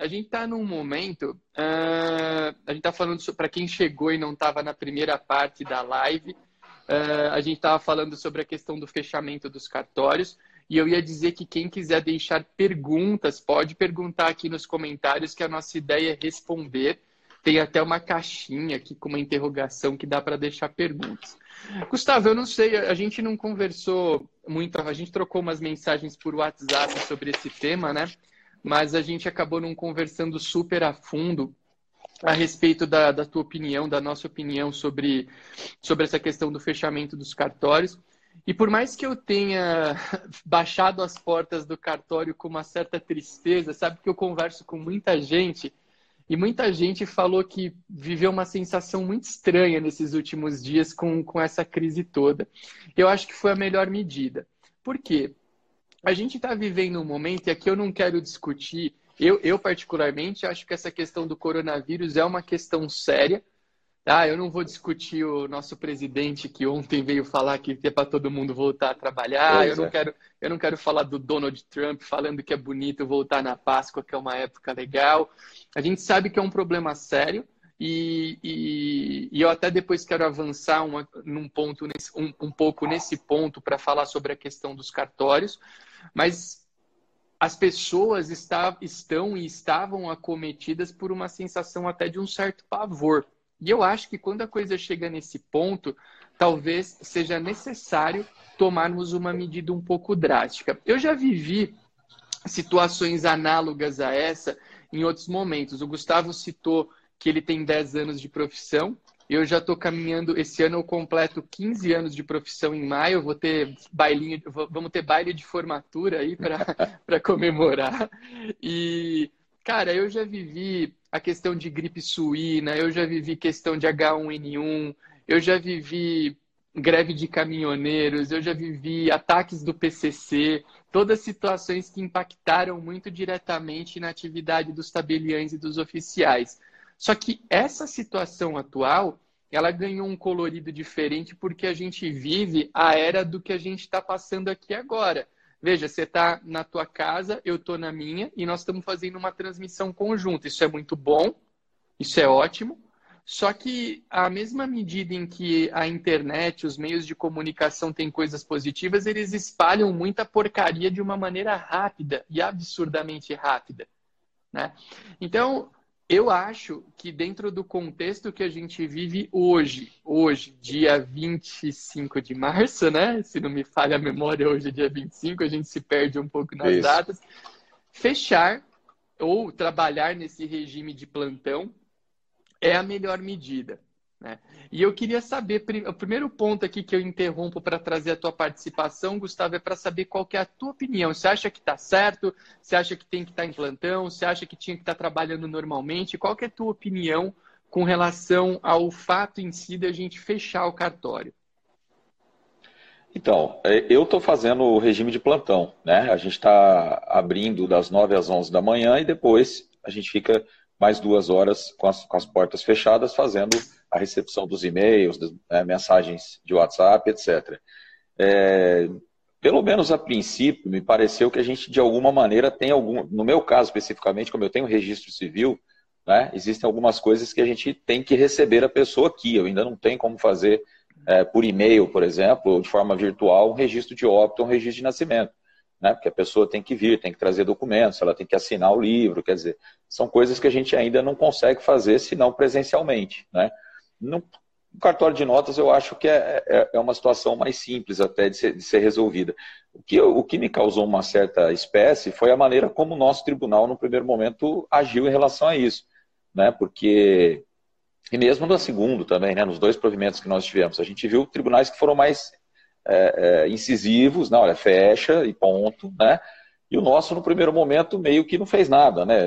a gente está num momento, uh, a gente está falando para quem chegou e não estava na primeira parte da live, uh, a gente estava falando sobre a questão do fechamento dos cartórios. E eu ia dizer que quem quiser deixar perguntas, pode perguntar aqui nos comentários, que a nossa ideia é responder. Tem até uma caixinha aqui com uma interrogação que dá para deixar perguntas. Gustavo, eu não sei, a gente não conversou muito, a gente trocou umas mensagens por WhatsApp sobre esse tema, né? Mas a gente acabou não conversando super a fundo a respeito da, da tua opinião, da nossa opinião sobre, sobre essa questão do fechamento dos cartórios. E por mais que eu tenha baixado as portas do cartório com uma certa tristeza, sabe que eu converso com muita gente e muita gente falou que viveu uma sensação muito estranha nesses últimos dias com, com essa crise toda. Eu acho que foi a melhor medida. Por quê? A gente está vivendo um momento, e aqui eu não quero discutir, eu, eu particularmente acho que essa questão do coronavírus é uma questão séria, ah, eu não vou discutir o nosso presidente que ontem veio falar que é para todo mundo voltar a trabalhar. eu não é. quero, eu não quero falar do Donald Trump falando que é bonito voltar na Páscoa, que é uma época legal. A gente sabe que é um problema sério e, e, e eu até depois quero avançar uma, num ponto nesse, um, um pouco nesse ponto para falar sobre a questão dos cartórios. Mas as pessoas está, estão e estavam acometidas por uma sensação até de um certo pavor e eu acho que quando a coisa chega nesse ponto, talvez seja necessário tomarmos uma medida um pouco drástica. Eu já vivi situações análogas a essa em outros momentos. O Gustavo citou que ele tem 10 anos de profissão. Eu já estou caminhando, esse ano eu completo 15 anos de profissão em maio, vou ter bailinho, vamos ter baile de formatura aí para comemorar. E, cara, eu já vivi a questão de gripe suína, eu já vivi questão de H1N1, eu já vivi greve de caminhoneiros, eu já vivi ataques do PCC, todas situações que impactaram muito diretamente na atividade dos tabeliães e dos oficiais. Só que essa situação atual, ela ganhou um colorido diferente porque a gente vive a era do que a gente está passando aqui agora. Veja, você está na tua casa, eu estou na minha, e nós estamos fazendo uma transmissão conjunta. Isso é muito bom, isso é ótimo. Só que a mesma medida em que a internet, os meios de comunicação têm coisas positivas, eles espalham muita porcaria de uma maneira rápida e absurdamente rápida. Né? Então, eu acho que dentro do contexto que a gente vive hoje, hoje, dia 25 de março, né? Se não me falha a memória, hoje é dia 25, a gente se perde um pouco nas Isso. datas. Fechar ou trabalhar nesse regime de plantão é a melhor medida. Né? E eu queria saber, o primeiro ponto aqui que eu interrompo para trazer a tua participação, Gustavo, é para saber qual é a tua opinião. Você acha que está certo? Você acha que tem que estar tá em plantão? Você acha que tinha que estar tá trabalhando normalmente? Qual é a tua opinião com relação ao fato em si de a gente fechar o cartório? Então, é, eu estou fazendo o regime de plantão, né? A gente está abrindo das 9 às 11 da manhã e depois a gente fica mais duas horas com as, com as portas fechadas fazendo a recepção dos e-mails, né, mensagens de WhatsApp, etc. É, pelo menos a princípio, me pareceu que a gente, de alguma maneira, tem algum. No meu caso, especificamente, como eu tenho registro civil, né, existem algumas coisas que a gente tem que receber a pessoa aqui. Eu ainda não tenho como fazer é, por e-mail, por exemplo, ou de forma virtual, um registro de óbito, um registro de nascimento. Né, porque a pessoa tem que vir, tem que trazer documentos, ela tem que assinar o livro, quer dizer, são coisas que a gente ainda não consegue fazer, senão presencialmente. Né? No, cartório de notas, eu acho que é, é, é uma situação mais simples até de ser, de ser resolvida. O que, o que me causou uma certa espécie foi a maneira como o nosso tribunal, no primeiro momento, agiu em relação a isso. Né? Porque, e mesmo no segundo também, né? nos dois provimentos que nós tivemos, a gente viu tribunais que foram mais é, é, incisivos, não, olha, fecha e ponto, né? E o nosso, no primeiro momento, meio que não fez nada, né?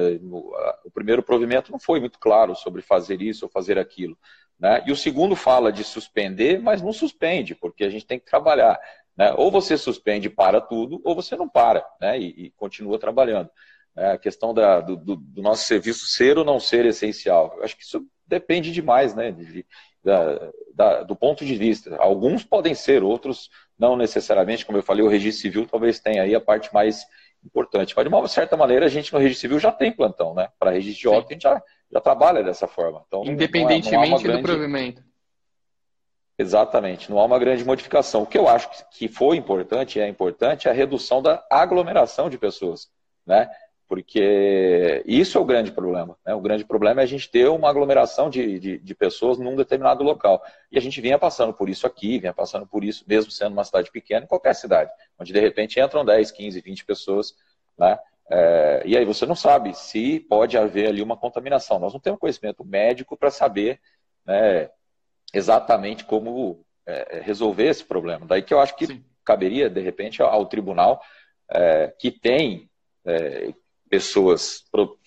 O primeiro provimento não foi muito claro sobre fazer isso ou fazer aquilo. Né? E o segundo fala de suspender, mas não suspende, porque a gente tem que trabalhar. Né? Ou você suspende e para tudo, ou você não para né? e, e continua trabalhando. É, a questão da, do, do, nosso serviço ser ou não ser essencial. Eu acho que isso depende demais né? De, da, da, do ponto de vista. Alguns podem ser, outros não necessariamente. Como eu falei, o registro civil talvez tenha aí a parte mais importante. Mas, de uma certa maneira, a gente no registro civil já tem plantão, né? Para registro de óbito, a gente já, já trabalha dessa forma. Então, Independentemente não é, não grande... do provimento. Exatamente, não há uma grande modificação. O que eu acho que foi importante, e é importante, é a redução da aglomeração de pessoas, né? Porque isso é o grande problema. Né? O grande problema é a gente ter uma aglomeração de, de, de, pessoas num determinado local. E a gente vinha passando por isso aqui, vinha passando por isso, mesmo sendo uma cidade pequena, em qualquer cidade, onde de repente entram 10, 15, 20 pessoas, né? É, e aí você não sabe se pode haver ali uma contaminação. Nós não temos conhecimento médico para saber né, exatamente como é, resolver esse problema. Daí que eu acho que Sim. caberia, de repente, ao tribunal é, que tem é, pessoas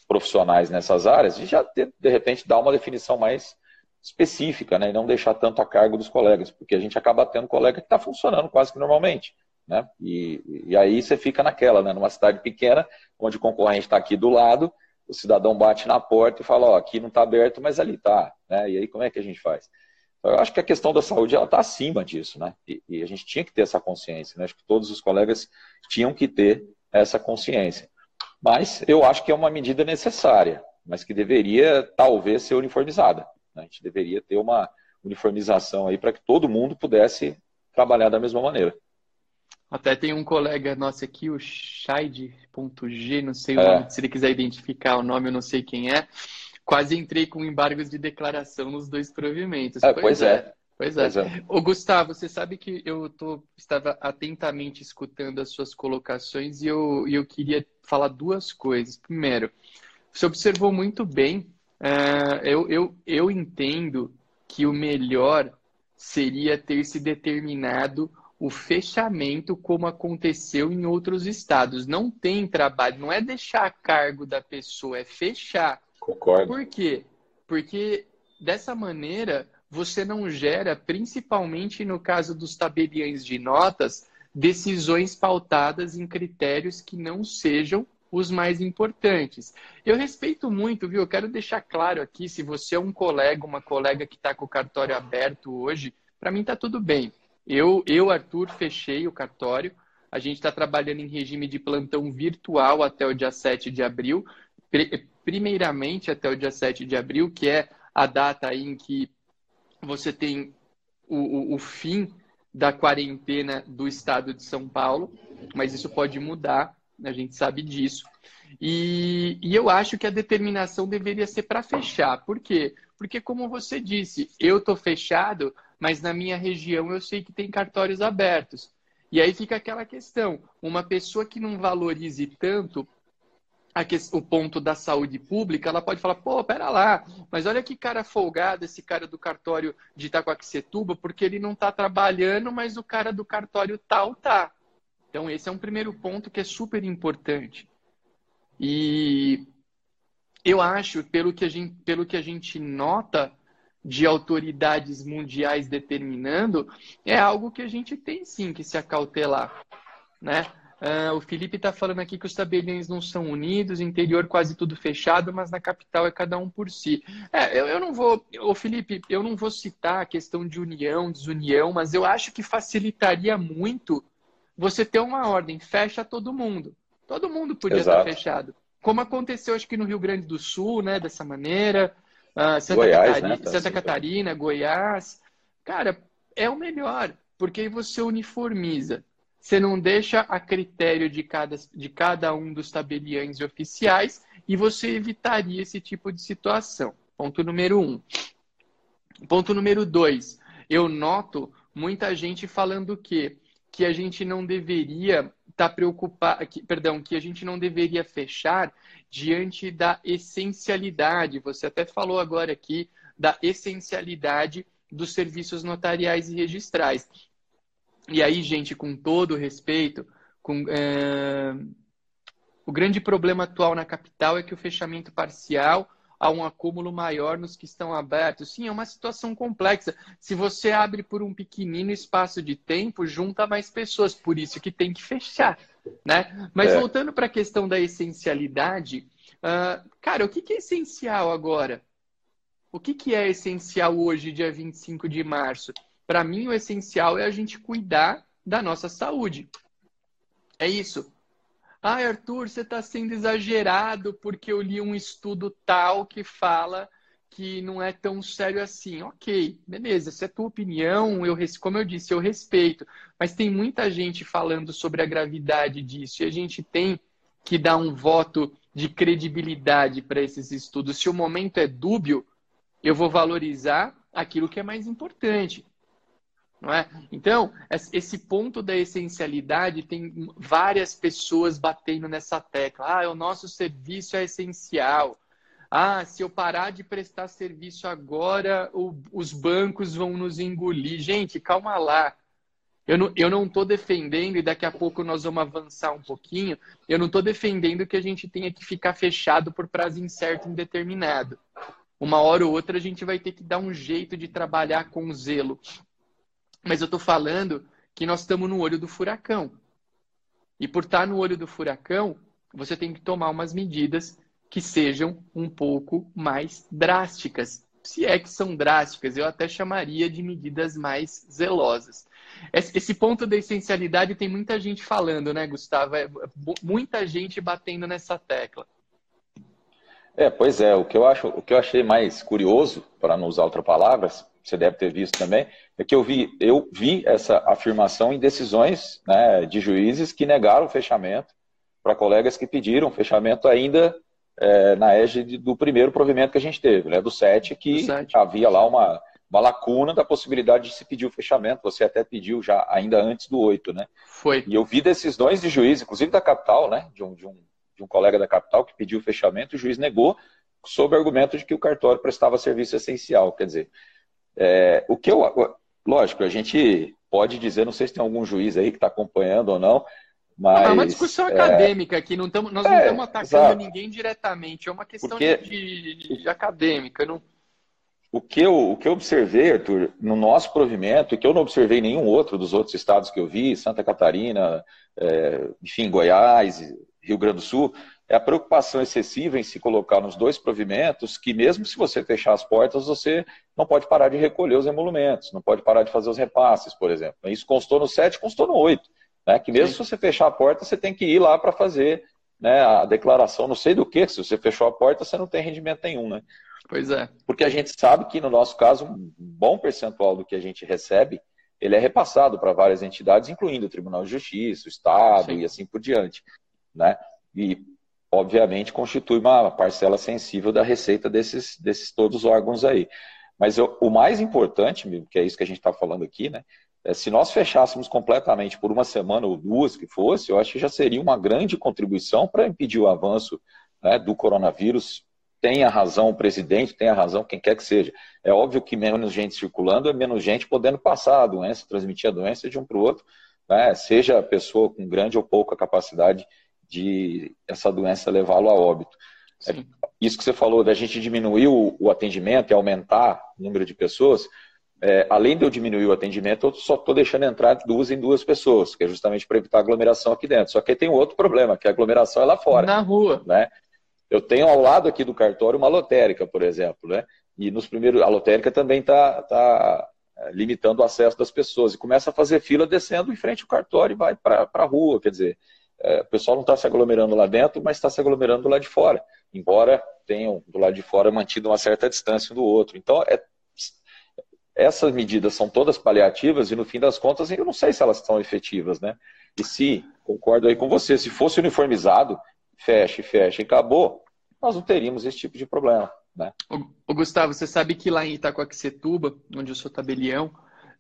profissionais nessas áreas, e já, de, de repente, dar uma definição mais específica, né, e não deixar tanto a cargo dos colegas, porque a gente acaba tendo colega que está funcionando quase que normalmente. Né? E, e aí você fica naquela, né? numa cidade pequena, onde o concorrente está aqui do lado, o cidadão bate na porta e fala, ó, aqui não está aberto, mas ali está. Né? E aí como é que a gente faz? Então, eu acho que a questão da saúde ela está acima disso, né? E, e, a gente tinha que ter essa consciência, né? Acho que todos os colegas tinham que ter essa consciência. Mas eu acho que é uma medida necessária, mas que deveria talvez ser uniformizada. Né? A gente deveria ter uma uniformização aí para que todo mundo pudesse trabalhar da mesma maneira. Até tem um colega nosso aqui, o Shaid.g, não sei o é. nome, se ele quiser identificar o nome, eu não sei quem é. Quase entrei com embargos de declaração nos dois provimentos. É, pois, é. é. Pois é. Pois é. Ô, Gustavo, você sabe que eu tô, estava atentamente escutando as suas colocações e eu, eu queria falar duas coisas. Primeiro, você observou muito bem, uh, eu, eu, eu entendo que o melhor seria ter se determinado o fechamento como aconteceu em outros estados. Não tem trabalho, não é deixar a cargo da pessoa, é fechar. Concordo. Por quê? Porque dessa maneira você não gera, principalmente no caso dos tabeliões de notas, decisões pautadas em critérios que não sejam os mais importantes. Eu respeito muito, viu? Eu quero deixar claro aqui, se você é um colega, uma colega que está com o cartório aberto hoje, para mim está tudo bem. Eu, eu, Arthur, fechei o cartório. A gente está trabalhando em regime de plantão virtual até o dia 7 de abril. Primeiramente até o dia 7 de abril, que é a data em que você tem o, o, o fim da quarentena do estado de São Paulo, mas isso pode mudar, a gente sabe disso. E, e eu acho que a determinação deveria ser para fechar. Por quê? Porque, como você disse, eu estou fechado, mas na minha região eu sei que tem cartórios abertos. E aí fica aquela questão: uma pessoa que não valorize tanto o ponto da saúde pública, ela pode falar, pô, pera lá, mas olha que cara folgado esse cara do cartório de Itacoaxetuba, porque ele não está trabalhando, mas o cara do cartório tal tá. Então esse é um primeiro ponto que é super importante. E eu acho, pelo que a gente, pelo que a gente nota de autoridades mundiais determinando, é algo que a gente tem sim que se acautelar, né? Uh, o Felipe está falando aqui que os tabeliões não são unidos, interior quase tudo fechado, mas na capital é cada um por si. É, eu, eu não vou, o Felipe, eu não vou citar a questão de união, desunião, mas eu acho que facilitaria muito você ter uma ordem, fecha todo mundo. Todo mundo podia Exato. estar fechado. Como aconteceu, acho que no Rio Grande do Sul, né, dessa maneira, uh, Santa, Goiás, Catarina, né, Santa Catarina, Goiás. Cara, é o melhor, porque aí você uniformiza. Você não deixa a critério de cada, de cada um dos tabeliães oficiais e você evitaria esse tipo de situação. Ponto número um. Ponto número dois. Eu noto muita gente falando que que a gente não deveria estar tá preocupado, perdão, que a gente não deveria fechar diante da essencialidade. Você até falou agora aqui da essencialidade dos serviços notariais e registrais. E aí, gente, com todo respeito, com, é... o grande problema atual na capital é que o fechamento parcial há um acúmulo maior nos que estão abertos. Sim, é uma situação complexa. Se você abre por um pequenino espaço de tempo, junta mais pessoas, por isso que tem que fechar, né? Mas é. voltando para a questão da essencialidade, uh, cara, o que, que é essencial agora? O que, que é essencial hoje, dia 25 de março? Para mim, o essencial é a gente cuidar da nossa saúde. É isso. Ah, Arthur, você está sendo exagerado porque eu li um estudo tal que fala que não é tão sério assim. Ok, beleza, essa é tua opinião, eu, como eu disse, eu respeito. Mas tem muita gente falando sobre a gravidade disso e a gente tem que dar um voto de credibilidade para esses estudos. Se o momento é dúbio, eu vou valorizar aquilo que é mais importante. Não é? Então, esse ponto da essencialidade tem várias pessoas batendo nessa tecla. Ah, o nosso serviço é essencial. Ah, se eu parar de prestar serviço agora, o, os bancos vão nos engolir. Gente, calma lá. Eu não, eu não defendendo, e daqui a pouco nós vamos avançar um pouquinho, eu não estou defendendo que a gente tenha que ficar fechado por prazo incerto indeterminado. Uma hora ou outra a gente vai ter que dar um jeito de trabalhar com zelo. Mas eu estou falando que nós estamos no olho do furacão. E por estar no olho do furacão, você tem que tomar umas medidas que sejam um pouco mais drásticas. Se é que são drásticas, eu até chamaria de medidas mais zelosas. Esse ponto da essencialidade tem muita gente falando, né, Gustavo? É, muita gente batendo nessa tecla. É, pois é. O que eu acho, o que eu achei mais curioso, para não usar outras palavras, você deve ter visto também, é que eu vi, eu vi essa afirmação em decisões né, de juízes que negaram o fechamento para colegas que pediram fechamento ainda é, na égide do primeiro provimento que a gente teve, né, do 7, que 7. havia lá uma, uma lacuna da possibilidade de se pedir o fechamento. Você até pediu já ainda antes do 8, né? Foi. E eu vi decisões de juiz, inclusive da capital, né? De um, de um, de um colega da capital que pediu o fechamento, o juiz negou, sob o argumento de que o cartório prestava serviço essencial. Quer dizer, é, o que eu. Lógico, a gente pode dizer, não sei se tem algum juiz aí que está acompanhando ou não, mas, é uma discussão é... acadêmica aqui, não tamo, nós é, não estamos atacando exato. ninguém diretamente, é uma questão Porque... de, de, de, acadêmica. Não... O, que eu, o que eu observei, Arthur, no nosso provimento, e que eu não observei nenhum outro dos outros estados que eu vi, Santa Catarina, é, enfim, Goiás, Rio Grande do Sul, é a preocupação excessiva em se colocar nos dois provimentos que mesmo se você fechar as portas, você não pode parar de recolher os emolumentos, não pode parar de fazer os repasses, por exemplo. Isso constou no 7, constou no 8. Né? Que mesmo Sim. se você fechar a porta, você tem que ir lá para fazer né, a declaração, não sei do que, se você fechou a porta, você não tem rendimento nenhum, né? Pois é. Porque a gente sabe que, no nosso caso, um bom percentual do que a gente recebe, ele é repassado para várias entidades, incluindo o Tribunal de Justiça, o Estado Sim. e assim por diante. Né? E, obviamente, constitui uma parcela sensível da receita desses, desses todos os órgãos aí. Mas eu, o mais importante, que é isso que a gente está falando aqui, né, é, se nós fechássemos completamente por uma semana ou duas que fosse, eu acho que já seria uma grande contribuição para impedir o avanço né, do coronavírus. Tenha razão o presidente, tenha razão quem quer que seja. É óbvio que menos gente circulando é menos gente podendo passar a doença, transmitir a doença de um para o outro, né, seja a pessoa com grande ou pouca capacidade de essa doença levá-lo a óbito. É, isso que você falou da gente diminuir o, o atendimento e aumentar o número de pessoas, é, além de eu diminuir o atendimento, eu só estou deixando entrar duas em duas pessoas, que é justamente para evitar aglomeração aqui dentro. Só que tem um outro problema, que a aglomeração é lá fora. Na rua. Né? Eu tenho ao lado aqui do cartório uma lotérica, por exemplo, né? E nos primeiros, a lotérica também está tá limitando o acesso das pessoas e começa a fazer fila descendo em frente ao cartório e vai para a rua. Quer dizer, é, o pessoal não está se aglomerando lá dentro, mas está se aglomerando do lado de fora, embora tenham do lado de fora mantido uma certa distância do outro. Então, é essas medidas são todas paliativas e no fim das contas eu não sei se elas são efetivas, né? E se, concordo aí com você, se fosse uniformizado, fecha, fecha e acabou, nós não teríamos esse tipo de problema, né? O, Gustavo, você sabe que lá em Itacoaquecetuba, onde eu sou tabelião,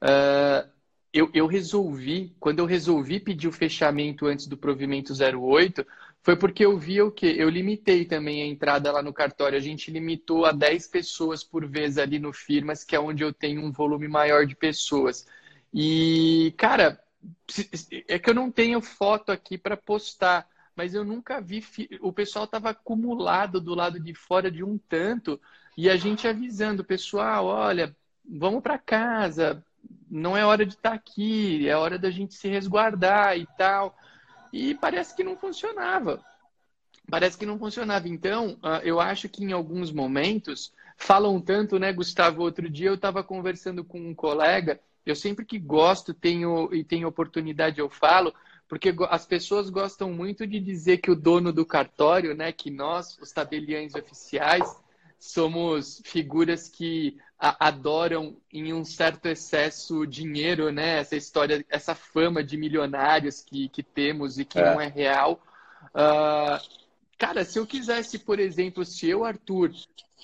uh, eu, eu resolvi, quando eu resolvi pedir o fechamento antes do provimento 08, foi porque eu vi o quê? Eu limitei também a entrada lá no cartório. A gente limitou a 10 pessoas por vez ali no Firmas, que é onde eu tenho um volume maior de pessoas. E, cara, é que eu não tenho foto aqui para postar, mas eu nunca vi. O pessoal estava acumulado do lado de fora de um tanto, e a gente avisando, pessoal, olha, vamos para casa, não é hora de estar tá aqui, é hora da gente se resguardar e tal e parece que não funcionava. Parece que não funcionava. Então, ah, eu acho que em alguns momentos falam tanto, né, Gustavo? Outro dia eu estava conversando com um colega. Eu sempre que gosto tenho e tenho oportunidade eu falo, Porque as pessoas gostam muito de dizer que o dono do cartório, né, que nós, os tabeliães oficiais, somos figuras que adoram em um certo excesso dinheiro, né? Essa história, essa fama de milionários que, que temos e que é. não é real. Uh, cara, se eu quisesse, por exemplo, se eu, Arthur,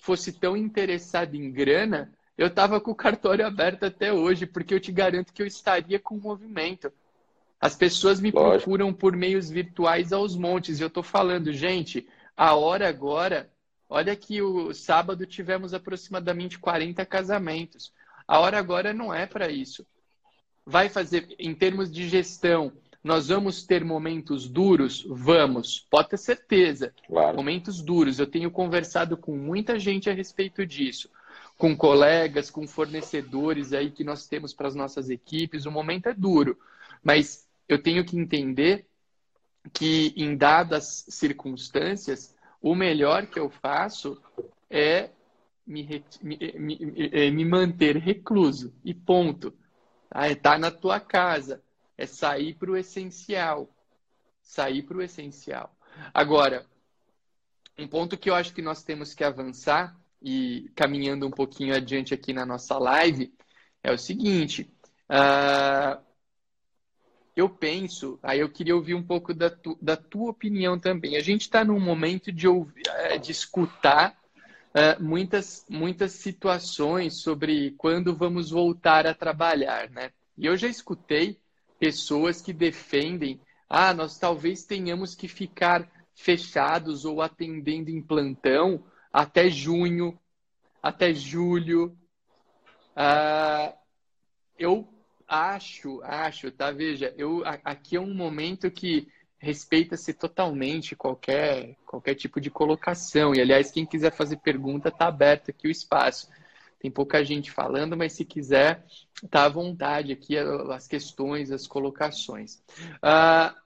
fosse tão interessado em grana, eu tava com o cartório aberto até hoje, porque eu te garanto que eu estaria com o movimento. As pessoas me Lógico. procuram por meios virtuais aos montes. E eu tô falando, gente, a hora agora Olha que o sábado tivemos aproximadamente 40 casamentos. A hora agora não é para isso. Vai fazer, em termos de gestão, nós vamos ter momentos duros? Vamos, pode ter certeza. Claro. Momentos duros. Eu tenho conversado com muita gente a respeito disso. Com colegas, com fornecedores aí que nós temos para as nossas equipes. O momento é duro. Mas eu tenho que entender que, em dadas circunstâncias, o melhor que eu faço é me, me, me, é me manter recluso. E ponto. Tá? É estar tá na tua casa. É sair para o essencial. Sair para o essencial. Agora, um ponto que eu acho que nós temos que avançar, e caminhando um pouquinho adiante aqui na nossa live, é o seguinte. Uh, eu penso, aí eu queria ouvir um pouco da, tu, da tua opinião também. A gente está num momento de, ouvir, é, de escutar uh, muitas, muitas situações sobre quando vamos voltar a trabalhar, né? E eu já escutei pessoas que defendem, ah, nós talvez tenhamos que ficar fechados ou atendendo em plantão até junho, até julho. Uh, eu acho, acho, tá? Veja, eu aqui é um momento que respeita-se totalmente qualquer qualquer tipo de colocação. E aliás, quem quiser fazer pergunta, tá aberto aqui o espaço. Tem pouca gente falando, mas se quiser, tá à vontade aqui as questões, as colocações. Uh,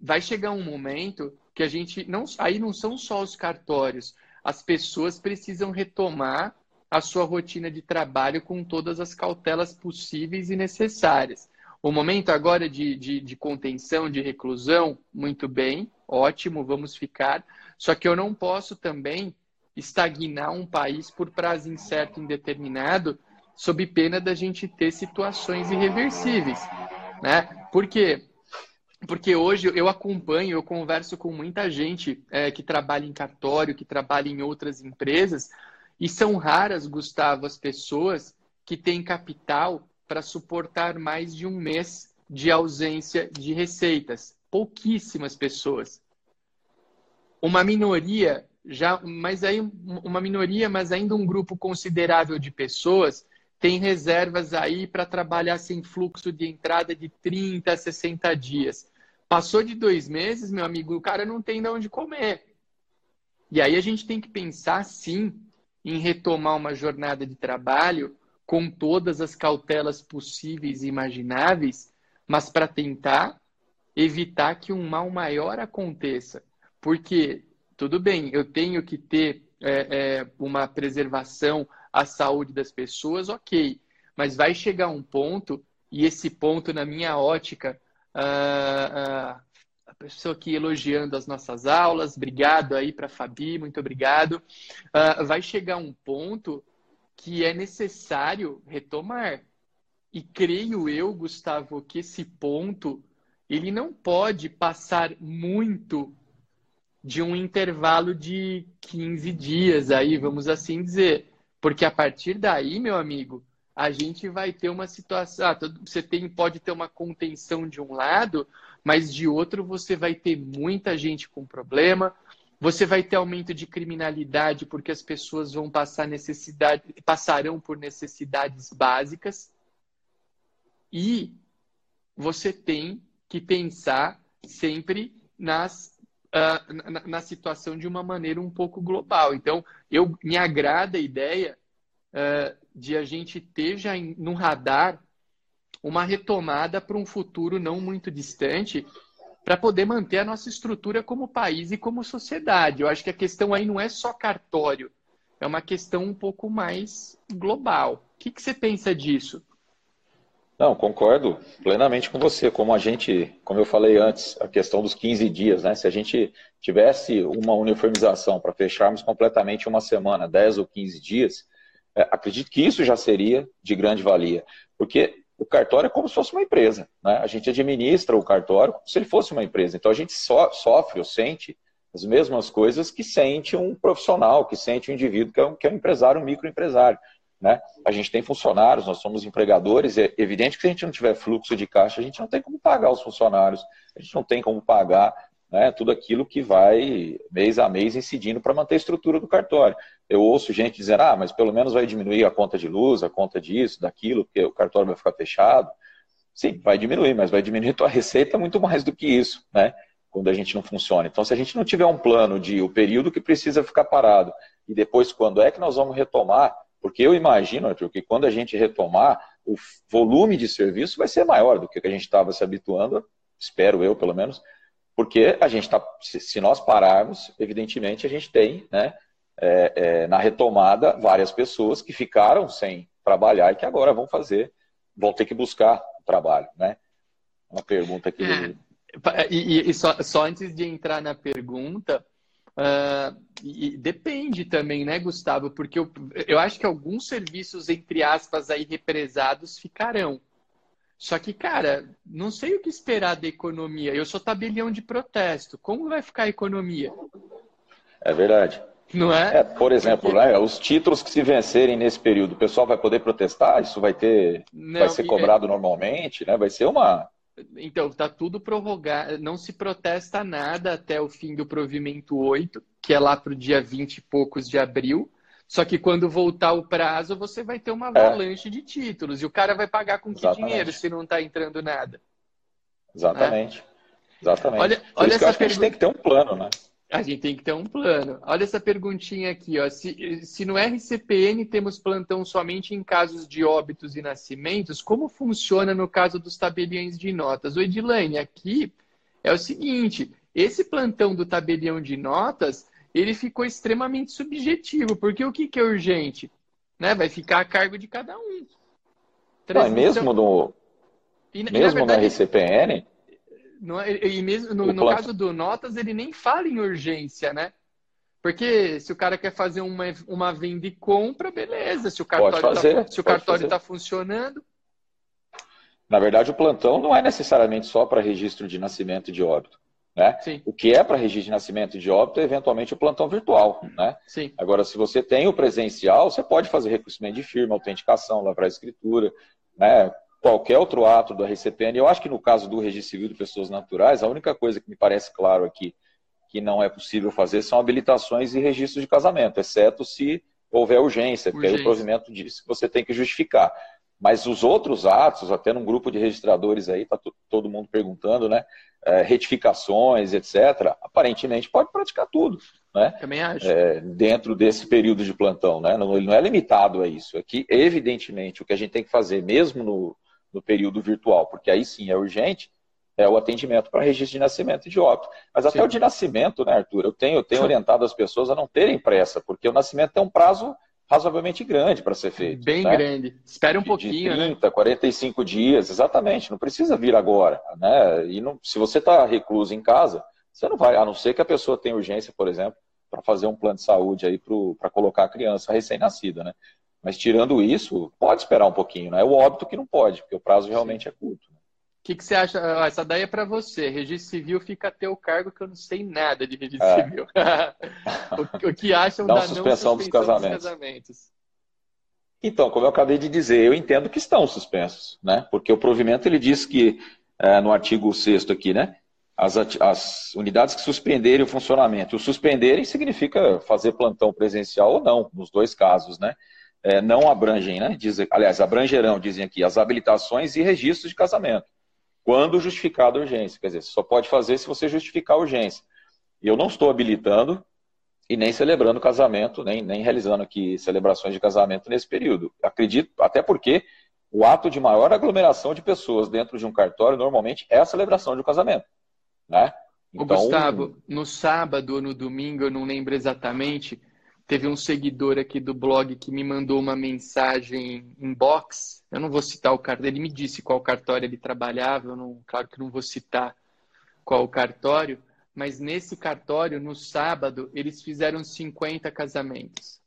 vai chegar um momento que a gente não, aí não são só os cartórios, as pessoas precisam retomar a sua rotina de trabalho com todas as cautelas possíveis e necessárias. O momento agora de, de, de, contenção, de reclusão, muito bem, ótimo, vamos ficar. Só que eu não posso também estagnar um país por prazo incerto e indeterminado, sob pena da gente ter situações irreversíveis. Né? Por quê? Porque hoje eu acompanho, eu converso com muita gente é, que trabalha em cartório, que trabalha em outras empresas, e são raras, Gustavo, as pessoas que têm capital para suportar mais de um mês de ausência de receitas. Pouquíssimas pessoas. Uma minoria, já, mas aí uma minoria, mas ainda um grupo considerável de pessoas tem reservas aí para trabalhar sem fluxo de entrada de 30 a 60 dias. Passou de dois meses, meu amigo, o cara não tem de onde comer. E aí a gente tem que pensar, sim, em retomar uma jornada de trabalho com todas as cautelas possíveis e imagináveis, mas para tentar evitar que um mal maior aconteça. Porque, tudo bem, eu tenho que ter é, é, uma preservação à saúde das pessoas, ok, mas vai chegar um ponto, e esse ponto, na minha ótica, uh, uh, pessoa aqui elogiando as nossas aulas. Obrigado aí para a Fabi, muito obrigado. Uh, vai chegar um ponto que é necessário retomar. E creio eu, Gustavo, que esse ponto ele não pode passar muito de um intervalo de 15 dias aí, vamos assim dizer. Porque a partir daí, meu amigo, a gente vai ter uma situação. Ah, você tem, pode ter uma contenção de um lado, mas de outro você vai ter muita gente com problema, você vai ter aumento de criminalidade porque as pessoas vão passar necessidade, passarão por necessidades básicas e você tem que pensar sempre nas, uh, na, na, situação de uma maneira um pouco global. Então, eu me agrada a ideia uh, de a gente ter já no radar uma retomada para um futuro não muito distante para poder manter a nossa estrutura como país e como sociedade. Eu acho que a questão aí não é só cartório, é uma questão um pouco mais global. O que, que você pensa disso? Não, concordo plenamente com você. Como a gente, como eu falei antes, a questão dos 15 dias, né? Se a gente tivesse uma uniformização para fecharmos completamente uma semana, 10 ou 15 dias, é, acredito que isso já seria de grande valia. Porque o cartório é como se fosse uma empresa. Né? A gente administra o cartório como se ele fosse uma empresa. Então a gente so, sofre ou sente as mesmas coisas que sente um profissional, que sente um indivíduo que é um, que é um empresário, um microempresário. Né? A gente tem funcionários, nós somos empregadores, é evidente que se a gente não tiver fluxo de caixa, a gente não tem como pagar os funcionários, a gente não tem como pagar né, tudo aquilo que vai mês a mês incidindo para manter a estrutura do cartório. Eu ouço gente dizer, ah, mas pelo menos vai diminuir a conta de luz, a conta disso, daquilo, porque o cartório vai ficar fechado. Sim, vai diminuir, mas vai diminuir a tua receita muito mais do que isso, né? Quando a gente não funciona. Então, se a gente não tiver um plano de o período que precisa ficar parado e depois quando é que nós vamos retomar, porque eu imagino, Arthur, que quando a gente retomar, o volume de serviço vai ser maior do que a gente estava se habituando, espero eu, pelo menos, porque a gente está, se nós pararmos, evidentemente a gente tem, né, é, é, na retomada, várias pessoas que ficaram sem trabalhar e que agora vão fazer, vão ter que buscar trabalho, né? Uma pergunta aqui. É, e, e só, só, antes de entrar na pergunta, Uh, e depende também, né, Gustavo? Porque eu, eu acho que alguns serviços, entre aspas, aí represados ficarão. Só que, cara, não sei o que esperar da economia. Eu sou tabelião de protesto. Como vai ficar a economia? É verdade. Não é? é por exemplo, Porque... né, os títulos que se vencerem nesse período, o pessoal vai poder protestar? Isso vai ter, não, vai ser cobrado é... normalmente, né? Vai ser uma então, está tudo prorrogado, não se protesta nada até o fim do provimento 8, que é lá para o dia 20 e poucos de abril. Só que quando voltar o prazo, você vai ter uma é. avalanche é. de títulos. E o cara vai pagar com que Exatamente. dinheiro se não está entrando nada? Exatamente. É? Exatamente. Olha, olha essa pergunta... a gente tem que ter um plano, né? A gente tem que ter um plano. Olha essa perguntinha aqui, ó. Se, se no RCPN temos plantão somente em casos de óbitos e nascimentos, como funciona no caso dos tabeliões de notas? O Edilane, aqui é o seguinte: esse plantão do tabelião de notas ele ficou extremamente subjetivo, porque o que, que é urgente? Né? Vai ficar a cargo de cada um. Não, mesmo no, e, mesmo verdade, no RCPN, no, e mesmo no, no caso do Notas, ele nem fala em urgência, né? Porque se o cara quer fazer uma, uma venda e compra, beleza. Se o cartório está funcionando. Na verdade, o plantão não é necessariamente só para registro de nascimento e de óbito. Né? Sim. O que é para registro de nascimento e de óbito é eventualmente o plantão virtual. Né? Sim. Agora, se você tem o presencial, você pode fazer reconhecimento de firma, autenticação, lavrar escritura, né? qualquer outro ato do RCPN. Eu acho que no caso do registro civil de pessoas naturais, a única coisa que me parece claro aqui que não é possível fazer são habilitações e registros de casamento, exceto se houver urgência, porque urgência. aí o provimento diz que você tem que justificar. Mas os outros atos, até num grupo de registradores aí, está todo mundo perguntando, né? É, retificações, etc., aparentemente pode praticar tudo. Né? Também acho. É, dentro desse período de plantão. Né? Não, ele não é limitado a isso. Aqui, evidentemente, o que a gente tem que fazer, mesmo no, no período virtual, porque aí sim é urgente, é o atendimento para registro de nascimento e de óbito. Mas até sim. o de nascimento, né, Arthur? Eu tenho, eu tenho orientado as pessoas a não terem pressa, porque o nascimento tem um prazo razoavelmente grande para ser feito. Bem né? grande. Espere um de, pouquinho. De 30, né? 45 dias, exatamente. Não precisa vir agora. Né? E não, se você está recluso em casa, você não vai, a não ser que a pessoa tenha urgência, por exemplo, para fazer um plano de saúde aí para colocar a criança recém-nascida, né? Mas tirando isso, pode esperar um pouquinho, né? É o óbito que não pode, porque o prazo realmente Sim. é curto. O que, que você acha? Ah, essa daí é para você. Registro civil fica a teu cargo, que eu não sei nada de registro é. civil. o, o, que acham da suspensão, não suspensão dos, casamentos. dos casamentos? Então, como eu acabei de dizer, eu entendo que estão suspensos, né? Porque o provimento ele diz que, é, no artigo 6 aqui, né? As, as, unidades que suspenderem o funcionamento. O suspenderem significa fazer plantão presencial ou não, nos dois casos, né? é, não abrangem, né? Diz, aliás, abrangerão, dizem aqui, as habilitações e registros de casamento, quando justificada a urgência. Quer dizer, só pode fazer se você justificar a urgência. E eu não estou habilitando e nem celebrando casamento, nem, nem realizando aqui celebrações de casamento nesse período. Acredito, até porque o ato de maior aglomeração de pessoas dentro de um cartório normalmente é a celebração de um casamento. Né? Então, Gustavo, no sábado ou no domingo, eu não lembro exatamente, teve um seguidor aqui do blog que me mandou uma mensagem inbox. Eu não vou citar o cartório, ele me disse qual cartório ele trabalhava, eu não, claro que não vou citar qual cartório, mas nesse cartório, no sábado, eles fizeram 50 casamentos.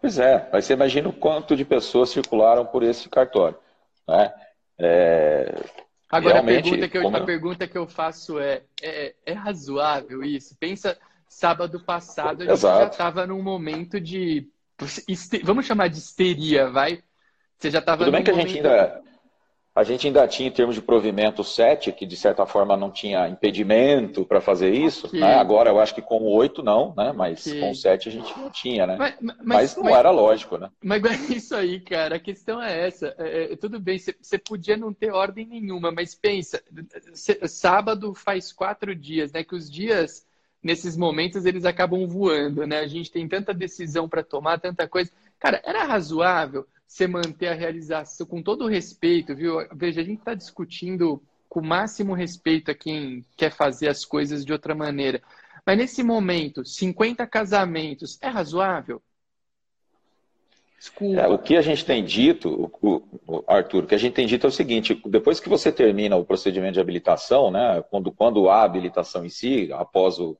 Pois é, mas você imagina o quanto de pessoas circularam por esse cartório. Né? É, Agora, a pergunta, que eu, a pergunta que eu faço é, é, é razoável isso? Pensa, sábado passado a gente Exato. já estava num momento de. Vamos chamar de histeria, vai? Você já estava. Tudo bem que momento... a gente ainda. A gente ainda tinha, em termos de provimento, 7, que de certa forma não tinha impedimento para fazer isso. Okay. Né? Agora eu acho que com o 8 não, né? mas okay. com o 7 a gente não tinha, né? Mas, mas, mas não mas, era lógico, né? Mas é isso aí, cara. A questão é essa. É, é tudo bem, você podia não ter ordem nenhuma, mas pensa, sábado faz quatro dias, né? Que os dias nesses momentos eles acabam voando, né? A gente tem tanta decisão para tomar, tanta coisa. Cara, era razoável você manter a realização com todo o respeito, viu? Veja, a gente está discutindo com o máximo respeito a quem quer fazer as coisas de outra maneira. Mas nesse momento, 50 casamentos é razoável? Desculpa. É, o que a gente tem dito, o, o, Arthur, o que a gente tem dito é o seguinte: depois que você termina o procedimento de habilitação, né, quando, quando há habilitação em si, após o,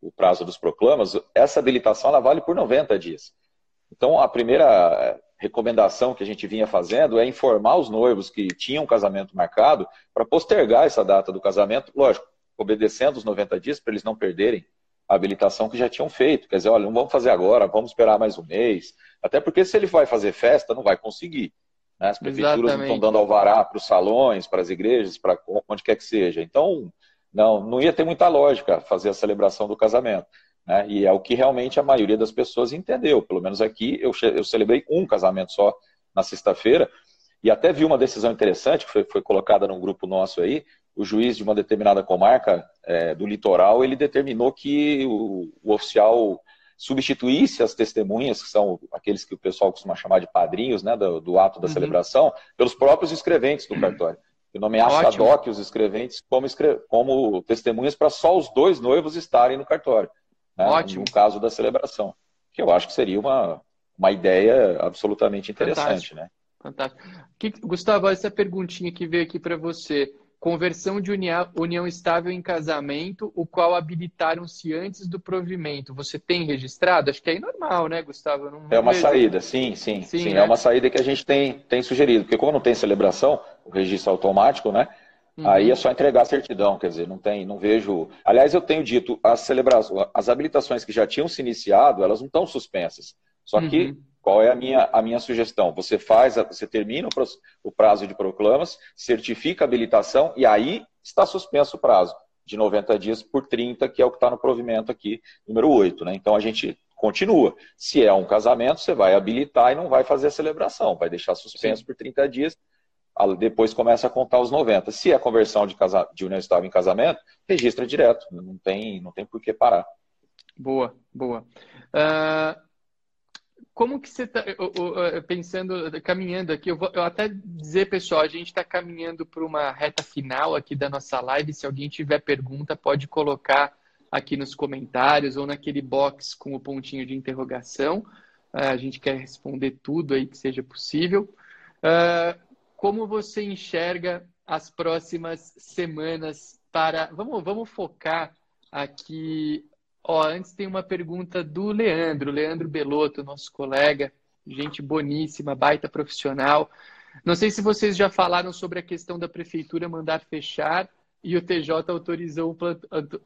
o prazo dos proclamas, essa habilitação ela vale por 90 dias. Então, a primeira eh, recomendação que a gente vinha fazendo é informar os noivos que tinham um casamento marcado para postergar essa data do casamento, lógico, obedecendo os 90 dias para eles não perderem a habilitação que já tinham feito. Quer dizer, olha, não vamos fazer agora, vamos esperar mais um mês. Até porque se ele vai fazer festa, não vai conseguir. Né? As prefeituras Exatamente. não estão dando alvará para os salões, para as igrejas, para onde quer que seja. Então, não, não ia ter muita lógica fazer a celebração do casamento. Né? E é o que realmente a maioria das pessoas entendeu. Pelo menos aqui eu, eu celebrei um casamento só na sexta-feira. E até vi uma decisão interessante que foi, foi colocada num grupo nosso aí. O juiz de uma determinada comarca é, do litoral ele determinou que o, o oficial substituísse as testemunhas, que são aqueles que o pessoal costuma chamar de padrinhos né, do, do ato da uhum. celebração, pelos próprios escreventes do cartório e nomear Ótimo. Shadok, os escreventes, como, escre... como testemunhas para só os dois noivos estarem no cartório. Né, Ótimo. No caso da celebração. Que eu acho que seria uma, uma ideia absolutamente interessante. Fantástico. Né? Fantástico. Que, Gustavo, essa perguntinha que veio aqui para você conversão de união, união estável em casamento, o qual habilitaram-se antes do provimento. Você tem registrado? Acho que é normal, né, Gustavo? Não é uma vejo. saída, sim, sim. Sim, sim né? é uma saída que a gente tem, tem sugerido, porque como não tem celebração, o registro automático, né? Uhum. Aí é só entregar a certidão, quer dizer, não tem, não vejo. Aliás, eu tenho dito, as celebrações, as habilitações que já tinham se iniciado, elas não estão suspensas. Só que uhum. Qual é a minha, a minha sugestão? Você faz, você termina o prazo de proclamas, certifica a habilitação e aí está suspenso o prazo de 90 dias por 30, que é o que está no provimento aqui, número 8. Né? Então a gente continua. Se é um casamento, você vai habilitar e não vai fazer a celebração, vai deixar suspenso Sim. por 30 dias, depois começa a contar os 90. Se é conversão de, casa, de união estável em casamento, registra direto, não tem, não tem por que parar. Boa, boa. Uh, como que você está pensando, caminhando aqui? Eu vou eu até dizer, pessoal, a gente está caminhando para uma reta final aqui da nossa live. Se alguém tiver pergunta, pode colocar aqui nos comentários ou naquele box com o pontinho de interrogação. É, a gente quer responder tudo aí que seja possível. É, como você enxerga as próximas semanas para. Vamos, vamos focar aqui Ó, antes tem uma pergunta do Leandro, Leandro Belotto, nosso colega, gente boníssima, baita profissional. Não sei se vocês já falaram sobre a questão da prefeitura mandar fechar e o TJ autorizou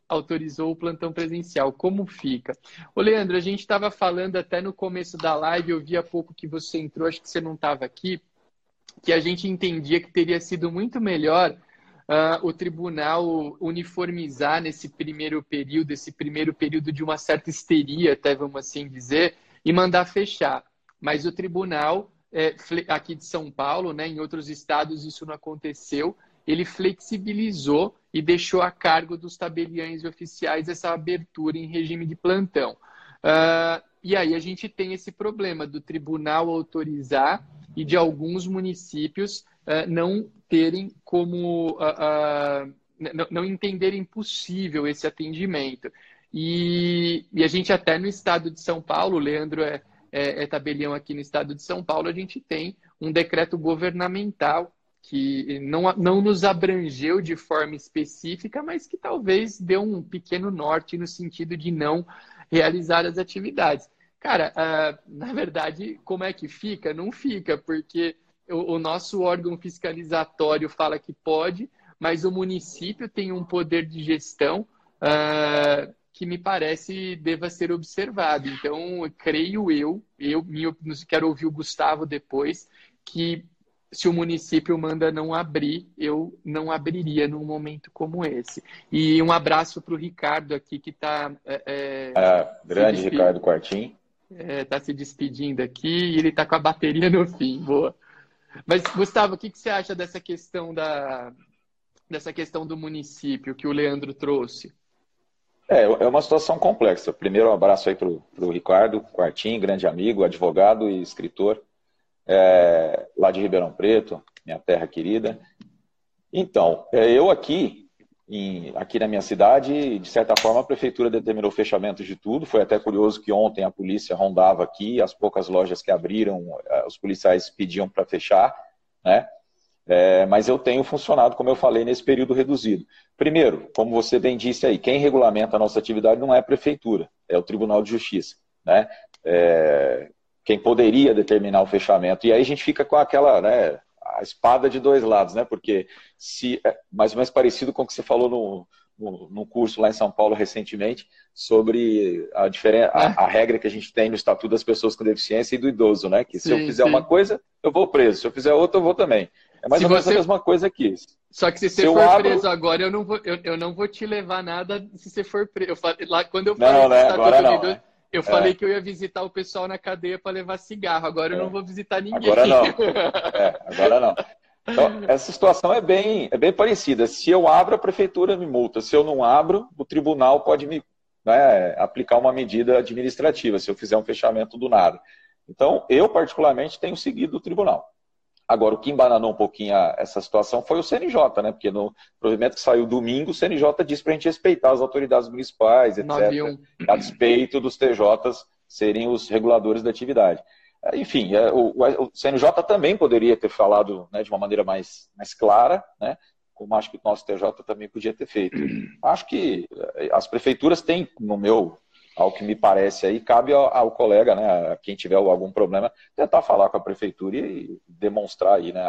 autorizou o plantão presencial. Como fica? Ô, Leandro, a gente estava falando até no começo da live, eu vi há pouco que você entrou, acho que você não estava aqui, que a gente entendia que teria sido muito melhor uh, o tribunal uniformizar nesse primeiro período, esse primeiro período de uma certa histeria, até vamos assim dizer, e mandar fechar. Mas o tribunal, é, aqui de São Paulo, né, em outros estados isso não aconteceu, ele flexibilizou e deixou a cargo dos tabeliães oficiais essa abertura em regime de plantão. Uh, e aí a gente tem esse problema do tribunal autorizar e de alguns municípios uh, não terem como. Uh, uh, não entenderem possível esse atendimento. E, e a gente até no estado de São Paulo, o Leandro é, é, é tabelião aqui no estado de São Paulo, a gente tem um decreto governamental que não, não nos abrangeu de forma específica, mas que talvez deu um pequeno norte no sentido de não realizar as atividades. Cara, uh, na verdade, como é que fica? Não fica, porque o, o nosso órgão fiscalizatório fala que pode, mas o município tem um poder de gestão uh, que me parece deva ser observado. Então, creio eu, eu quero ouvir o Gustavo depois, que se o município manda não abrir, eu não abriria num momento como esse. E um abraço para o Ricardo aqui, que está. É, é, ah, grande Ricardo Quartim. Está é, tá se despedindo aqui e ele está com a bateria no fim. Boa. Mas, Gustavo, o que, que você acha dessa questão da, dessa questão do município que o Leandro trouxe? É, é uma situação complexa. Primeiro, um abraço aí para o Ricardo Quartim, grande amigo, advogado e escritor é, lá de Ribeirão Preto, minha terra querida. Então, é, eu aqui, em, aqui na minha cidade, de certa forma, a prefeitura determinou fechamento de tudo. Foi até curioso que ontem a polícia rondava aqui, as poucas lojas que abriram, é, os policiais pediam para fechar, né? É, mas eu tenho funcionado, como eu falei, nesse período reduzido. Primeiro, como você bem disse aí, quem regulamenta a nossa atividade não é a prefeitura, é o Tribunal de Justiça. Né? É, quem poderia determinar o fechamento. E aí a gente fica com aquela, né, a espada de dois lados, né? Porque se é mais ou menos parecido com o que você falou no, no, no curso lá em São Paulo recentemente sobre a, diferença, a, é. a, regra que a gente tem no Estatuto das Pessoas com Deficiência e do idoso, né? Que se sim, eu fizer sim. uma coisa, eu vou preso. Se eu fizer outra, eu vou também. É mais se ou menos você... a mesma coisa aqui. Só que se você se for abro... preso agora, eu não, vou, eu, eu não vou te levar nada se você for preso. Eu falei, lá, quando eu falei não, né? agora não. Idoso, eu é. falei que eu ia visitar o pessoal na cadeia para levar cigarro. Agora é. eu não vou visitar ninguém. Agora não. É, agora não. Então, essa situação é bem, é bem parecida. Se eu abro, a prefeitura me multa. Se eu não abro, o tribunal pode me né, aplicar uma medida administrativa se eu fizer um fechamento do nada. Então, eu, particularmente, tenho seguido o tribunal. Agora, o que embananou um pouquinho a, essa situação foi o CNJ, né? Porque no provimento que saiu domingo, o CNJ disse para a gente respeitar as autoridades municipais, etc. 91. A despeito dos TJs serem os reguladores da atividade. É, enfim, é, o, o, CNJ também poderia ter falado né, de uma maneira mais, mais clara, né? Como acho que o nosso TJ também podia ter feito. Acho que é, as prefeituras têm, no meu ao que me parece aí, cabe ao, ao, colega, né, a quem tiver algum problema, tentar falar com a prefeitura e demonstrar aí, né,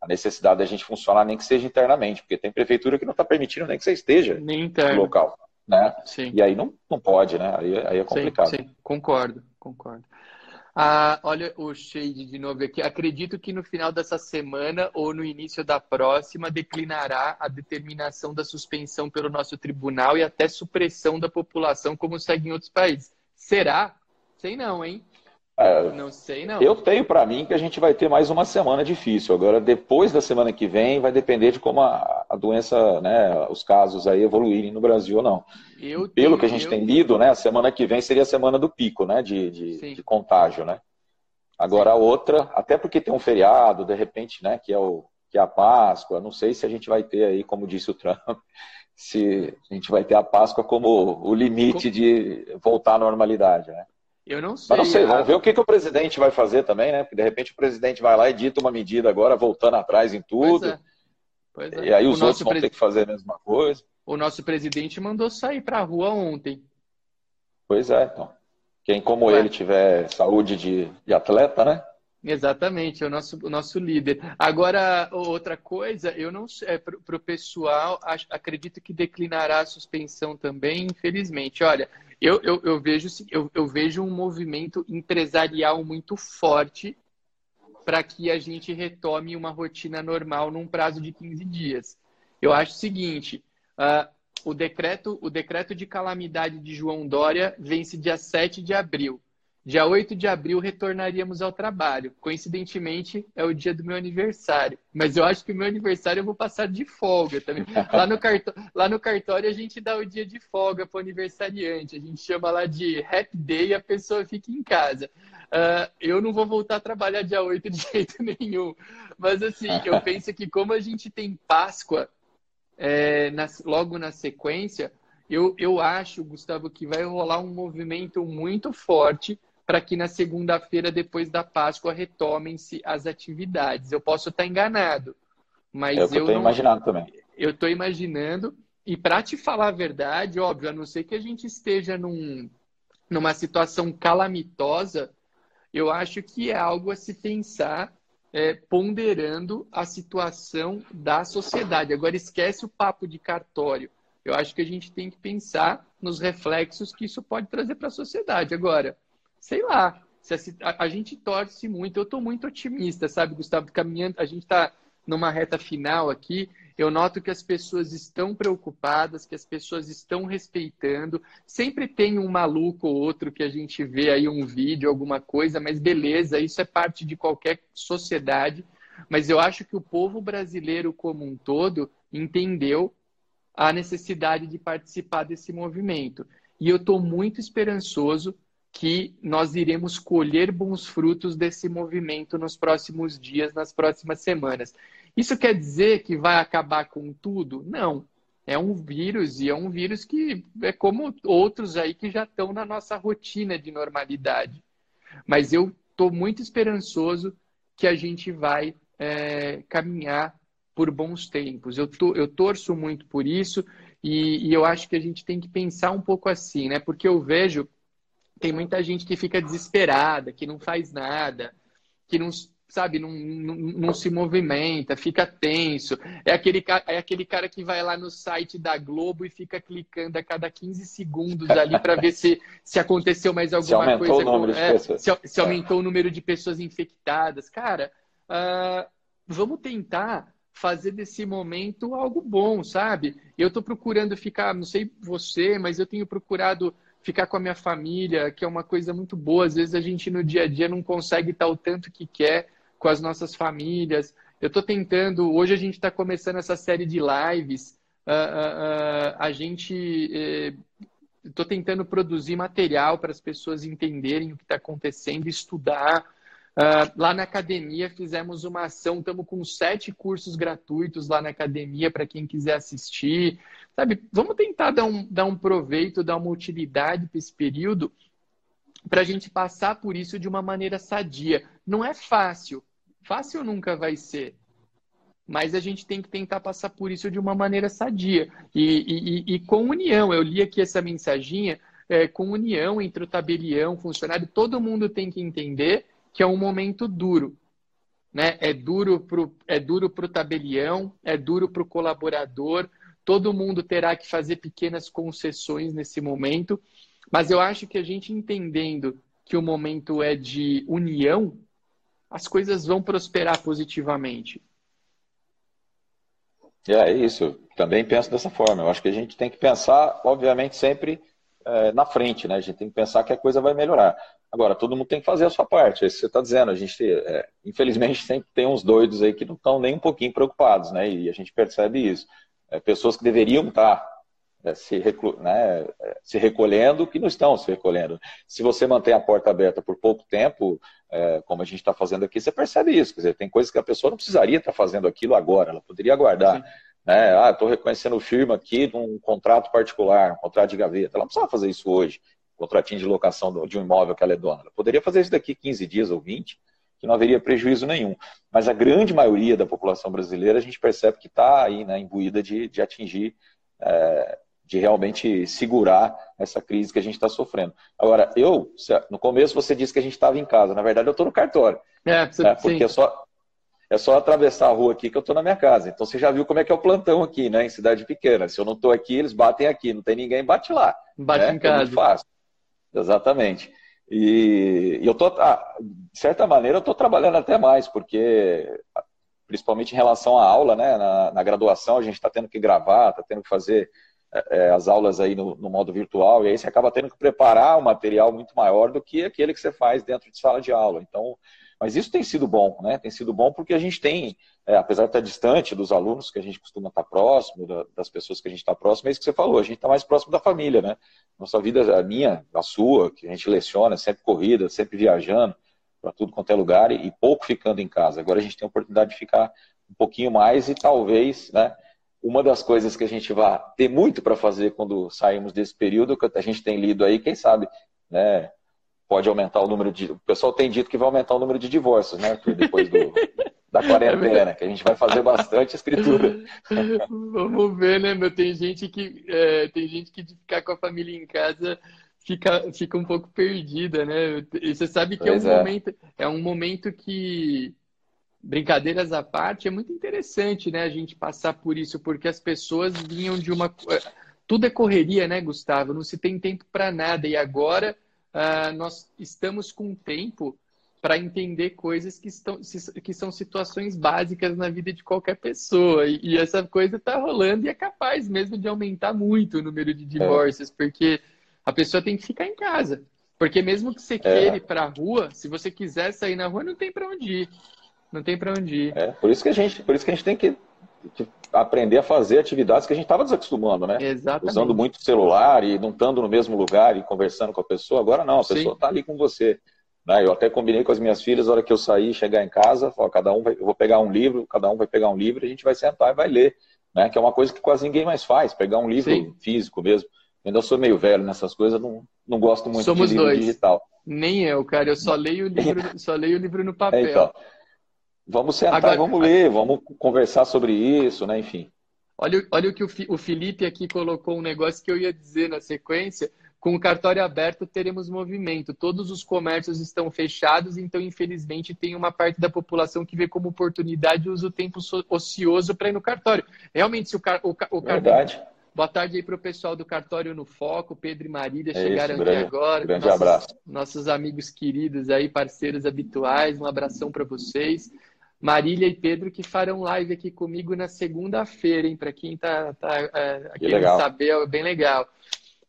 a necessidade da gente funcionar, nem que seja internamente, porque tem prefeitura que não está permitindo nem que você esteja no local. Né? Sim. E aí não, não pode, né? Aí, aí é complicado. Sim, sim, concordo, concordo. Ah, olha o Shade de novo aqui. Acredito que no final dessa semana ou no início da próxima declinará a determinação da suspensão pelo nosso tribunal e até supressão da população, como segue em outros países. Será? Sei não, hein? É, não sei não. Eu tenho para mim que a gente vai ter mais uma semana difícil. Agora, depois da semana que vem, vai depender de como a, a doença, né, os casos aí evoluírem no Brasil ou não. Eu Pelo tenho, que a gente eu... tem lido, né, a semana que vem seria a semana do pico, né, de, de, de contágio, né. Agora Sim. a outra, até porque tem um feriado, de repente, né, que é o que é a Páscoa. Não sei se a gente vai ter aí, como disse o Trump, se a gente vai ter a Páscoa como o limite de voltar à normalidade, né. Eu não sei. Mas não sei, vamos ver o que, que o presidente vai fazer também, né? Porque de repente o presidente vai lá e dita uma medida agora, voltando atrás em tudo. Pois é. Pois é. E aí os outros vão ter que fazer a mesma coisa. O nosso presidente mandou sair para a rua ontem. Pois é, então. Quem como Ué. ele tiver saúde de, de atleta, né? Exatamente, é o nosso, o nosso líder. Agora, outra coisa, eu não é, para o pessoal, acho, acredito que declinará a suspensão também, infelizmente. Olha, eu, eu, eu, vejo, eu, eu vejo um movimento empresarial muito forte para que a gente retome uma rotina normal num prazo de 15 dias. Eu acho o seguinte: uh, o, decreto, o decreto de calamidade de João Dória vence dia 7 de abril. Dia 8 de abril retornaríamos ao trabalho. Coincidentemente, é o dia do meu aniversário. Mas eu acho que o meu aniversário eu vou passar de folga também. Lá no, lá no cartório a gente dá o dia de folga para o aniversariante. A gente chama lá de Happy Day e a pessoa fica em casa. Uh, eu não vou voltar a trabalhar dia 8 de jeito nenhum. Mas assim, eu penso que como a gente tem Páscoa é, na, logo na sequência, eu, eu acho, Gustavo, que vai rolar um movimento muito forte para que na segunda-feira, depois da Páscoa, retomem-se as atividades. Eu posso estar enganado, mas é eu estou imaginando também. Eu estou imaginando, e para te falar a verdade, óbvio, a não ser que a gente esteja num, numa situação calamitosa, eu acho que é algo a se pensar é, ponderando a situação da sociedade. Agora, esquece o papo de cartório. Eu acho que a gente tem que pensar nos reflexos que isso pode trazer para a sociedade. Agora, sei lá, a, a, gente torce muito, eu estou muito otimista, sabe, Gustavo? Caminhando, a gente está numa reta final aqui, eu noto que as pessoas estão preocupadas, que as pessoas estão respeitando. Sempre tem um maluco ou outro que a gente vê aí um vídeo, alguma coisa, mas beleza, isso é parte de qualquer sociedade. Mas eu acho que o povo brasileiro como um todo entendeu a necessidade de participar desse movimento. E eu estou muito esperançoso que nós iremos colher bons frutos desse movimento nos próximos dias, nas próximas semanas. Isso quer dizer que vai acabar com tudo? Não. É um vírus e é um vírus que é como outros aí que já estão na nossa rotina de normalidade. Mas eu estou muito esperançoso que a gente vai é, caminhar por bons tempos. Eu, to, eu torço muito por isso e, e eu acho que a gente tem que pensar um pouco assim, né? Porque eu vejo tem muita gente que fica desesperada, que não faz nada, que não sabe, não, não, não, se movimenta, fica tenso. É aquele, é aquele cara que vai lá no site da Globo e fica clicando a cada 15 segundos ali para ver se, se aconteceu mais alguma se coisa. O número com, é, se, se, aumentou o número de pessoas infectadas. Cara, uh, vamos tentar fazer desse momento algo bom, sabe? Eu estou procurando ficar, não sei você, mas eu tenho procurado ficar com a minha família, que é uma coisa muito boa. Às vezes a gente no dia a dia não consegue estar o tanto que quer com as nossas famílias. Eu estou tentando, hoje a gente está começando essa série de lives. Uh, uh, uh, a gente estou eh, tentando produzir material para as pessoas entenderem o que está acontecendo, estudar. Uh, lá na academia fizemos uma ação, estamos com sete cursos gratuitos lá na academia para quem quiser assistir. Sabe, vamos tentar dar um, dar um proveito, dar uma utilidade para esse período, para a gente passar por isso de uma maneira sadia. Não é fácil, fácil nunca vai ser. Mas a gente tem que tentar passar por isso de uma maneira sadia. E, e, e com união, eu li aqui essa mensaginha, é, com união entre o tabelião, funcionário, todo mundo tem que entender que é um momento duro. Né? É duro para o é duro pro tabelião, é duro para o colaborador, todo mundo terá que fazer pequenas concessões nesse momento, mas eu acho que a gente entendendo que o momento é de união, as coisas vão prosperar positivamente. É isso, também penso dessa forma. Eu acho que a gente tem que pensar, obviamente, sempre é, na frente, né? A gente tem que pensar que a coisa vai melhorar. Agora, todo mundo tem que fazer a sua parte, é isso que você está dizendo. A gente, é, infelizmente, sempre tem uns doidos aí que não estão nem um pouquinho preocupados, né? E a gente percebe isso. É, pessoas que deveriam estar tá, é, se, né, é, se, recolhendo, que não estão se recolhendo. Se você mantém a porta aberta por pouco tempo, é, como a gente está fazendo aqui, você percebe isso. Quer dizer, tem coisas que a pessoa não precisaria estar tá fazendo aquilo agora, ela poderia aguardar. Né? Ah, estou reconhecendo firma aqui de um contrato particular, um contrato de gaveta. Ela não precisava fazer isso hoje contratinho de locação de um imóvel que ela é dona. Ela poderia fazer isso daqui 15 dias ou 20, que não haveria prejuízo nenhum. Mas a grande maioria da população brasileira, a gente percebe que está aí né, imbuída de, de atingir, é, de realmente segurar essa crise que a gente está sofrendo. Agora, eu, no começo você disse que a gente estava em casa, na verdade eu estou no cartório. É, você, né, porque é só, é só atravessar a rua aqui que eu estou na minha casa. Então você já viu como é que é o plantão aqui, né, em cidade pequena. Se eu não estou aqui, eles batem aqui, não tem ninguém, bate lá. Bate né? em casa. É muito fácil. Exatamente. E, e eu tô, ah, de certa maneira, eu estou trabalhando até mais, porque principalmente em relação à aula, né? Na, na graduação a gente está tendo que gravar, está tendo que fazer é, as aulas aí no, no, modo virtual, e aí você acaba tendo que preparar um material muito maior do que aquele que você faz dentro de sala de aula. Então, mas isso tem sido bom, né? Tem sido bom porque a gente tem, é, apesar de estar distante dos alunos, que a gente costuma estar próximo, da, das pessoas que a gente está próximo, é isso que você falou, a gente está mais próximo da família, né? Nossa vida, a minha, a sua, que a gente leciona, sempre corrida, sempre viajando para tudo quanto é lugar e, e pouco ficando em casa. Agora a gente tem a oportunidade de ficar um pouquinho mais e talvez, né? uma das coisas que a gente vai ter muito para fazer quando sairmos desse período, que a gente tem lido aí, quem sabe, né, pode aumentar o número de. O pessoal tem dito que vai aumentar o número de divórcios, né, Arthur, depois do, da quarentena, que a gente vai fazer bastante escritura. Vamos ver, né, meu? Tem gente que é, tem gente que de ficar com a família em casa fica, fica um pouco perdida, né? E você sabe que é um, é. Momento, é um momento que brincadeiras à parte, é muito interessante, né, a gente passar por isso, porque as pessoas vinham de uma. Tudo é correria, né, Gustavo? Não se tem tempo para nada. E agora uh, nós estamos com tempo para entender coisas que, estão, que são situações básicas na vida de qualquer pessoa. E, e essa coisa está rolando e é capaz mesmo de aumentar muito o número de divórcios, é. porque a pessoa tem que ficar em casa. Porque mesmo que você é. queira ir para a rua, se você quiser sair na rua, não tem para onde ir. Não tem para onde ir. É, por isso que a gente, por isso que a gente tem que aprender a fazer atividades que a gente estava desacostumando, né? Exatamente. Usando muito celular e não estando no mesmo lugar e conversando com a pessoa. Agora não, a pessoa está ali com você. Né? Eu até combinei com as minhas filhas, na hora que eu sair, chegar em casa, ó, cada um vai, eu vou pegar um livro, cada um vai pegar um livro, e a gente vai sentar e vai ler, né? Que é uma coisa que quase ninguém mais faz, pegar um livro Sim. físico mesmo. Eu ainda sou meio velho nessas coisas, não, não gosto muito Somos de livro dois. digital. Nem eu, cara. Eu só leio o livro, só leio o livro no papel. É, então. Vamos sentar, Agora, vamos ler, vamos conversar sobre isso, né? Enfim. Olha, olha o que o Felipe aqui colocou um negócio que eu ia dizer na sequência. Com o cartório aberto, teremos movimento. Todos os comércios estão fechados, então, infelizmente, tem uma parte da população que vê como oportunidade e usa o tempo ocioso para ir no cartório. Realmente, se o, car o, o Verdade. Boa tarde aí para o pessoal do Cartório no Foco, Pedro e Marília é chegaram isso, grande, aqui agora. Grande nossos, abraço. Nossos amigos queridos aí, parceiros habituais, um abração para vocês. Marília e Pedro que farão live aqui comigo na segunda-feira, hein? Para quem tá, tá é, saber, é bem legal.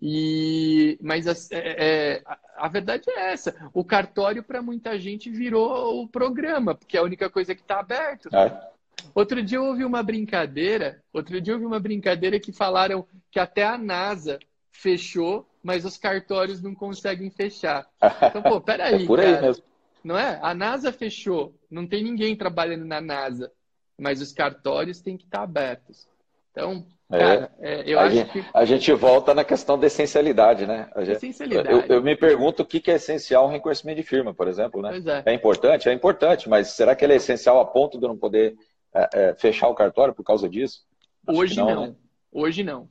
E, mas a, é, é, a, a, verdade é essa: o cartório para muita gente virou o programa, porque é a única coisa que está aberto. É. Outro dia eu ouvi uma brincadeira, outro dia eu ouvi uma brincadeira que falaram que até a NASA fechou, mas os cartórios não conseguem fechar. Então, pô, peraí, é por aí cara. Mesmo. Não é? A NASA fechou, não tem ninguém trabalhando na NASA, mas os cartórios têm que estar abertos. Então, é. cara, é, eu a acho gente, que... A gente volta na questão da essencialidade, né? Gente, essencialidade. Eu, eu, me pergunto o que é essencial um reconhecimento de firma, por exemplo, né? Pois é. é importante? É importante, mas será que ele é essencial a ponto de eu não poder é, é, fechar o cartório por causa disso? Acho hoje não. não. Né? Hoje não.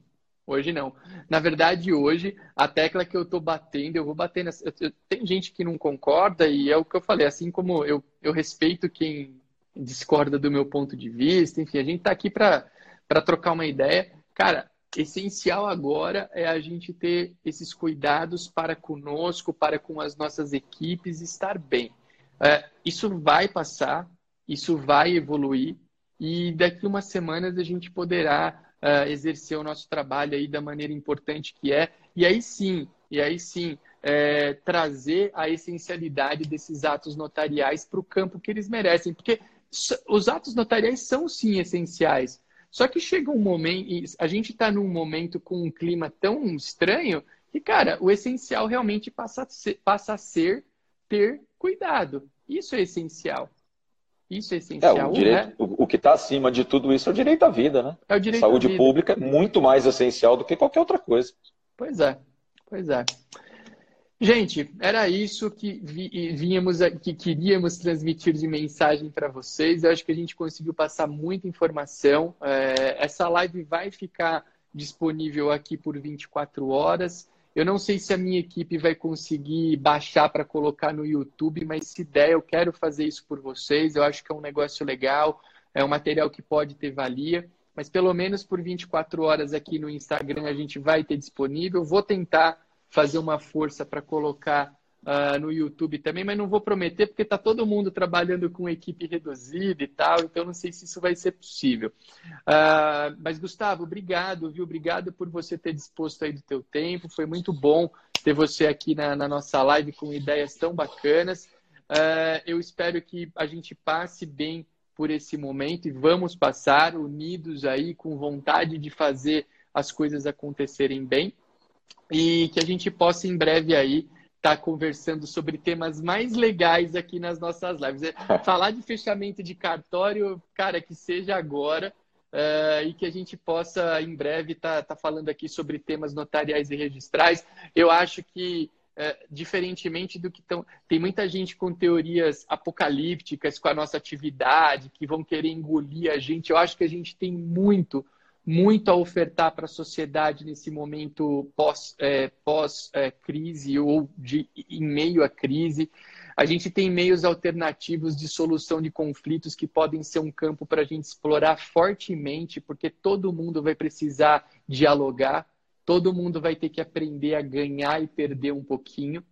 Hoje não. Na verdade, hoje, a tecla que eu estou batendo, eu vou bater nessa. Tem gente que não concorda, e é o que eu falei, assim como eu, eu respeito quem discorda do meu ponto de vista, enfim, a gente está aqui para trocar uma ideia. Cara, essencial agora é a gente ter esses cuidados para conosco, para com as nossas equipes estar bem. É, isso vai passar, isso vai evoluir, e daqui umas semanas a gente poderá uh, exercer o nosso trabalho aí da maneira importante que é. E aí sim, e aí sim, é, trazer a essencialidade desses atos notariais para o campo que eles merecem. Porque os atos notariais são sim essenciais. Só que chega um momento, a gente está num momento com um clima tão estranho que, cara, o essencial realmente passa a ser, passa a ser ter cuidado. Isso é essencial. Isso é essencial. É, o, direito, né? o, o, que está acima de tudo isso é o direito à vida, né? É o direito Saúde à vida. pública é muito mais essencial do que qualquer outra coisa. Pois é, pois é. Gente, era isso que vínhamos, que queríamos transmitir de mensagem para vocês. Eu acho que a gente conseguiu passar muita informação. É, essa live vai ficar disponível aqui por 24 horas. Eu não sei se a minha equipe vai conseguir baixar para colocar no YouTube, mas se der, eu quero fazer isso por vocês. Eu acho que é um negócio legal, é um material que pode ter valia. Mas pelo menos por 24 horas aqui no Instagram a gente vai ter disponível. Vou tentar fazer uma força para colocar uh, no YouTube também, mas não vou prometer porque está todo mundo trabalhando com equipe reduzida e tal, então não sei se isso vai ser possível. Uh, mas Gustavo, obrigado, viu? Obrigado por você ter disposto aí do teu tempo. Foi muito bom ter você aqui na, na nossa live com ideias tão bacanas. Uh, eu espero que a gente passe bem por esse momento e vamos passar unidos aí com vontade de fazer as coisas acontecerem bem e que a gente possa em breve aí estar tá conversando sobre temas mais legais aqui nas nossas lives. É, falar de fechamento de cartório, cara, que seja agora, uh, e que a gente possa, em breve, estar tá, tá falando aqui sobre temas notariais e registrais. Eu acho que, uh, diferentemente do que estão. Tem muita gente com teorias apocalípticas com a nossa atividade, que vão querer engolir a gente. Eu acho que a gente tem muito muito a ofertar para a sociedade nesse momento pós-crise é, pós, é, crise, ou de, em meio à crise. A gente tem meios alternativos de solução de conflitos que podem ser um campo para a gente explorar fortemente, porque todo mundo vai precisar dialogar, todo mundo vai ter que aprender a ganhar e perder um pouquinho.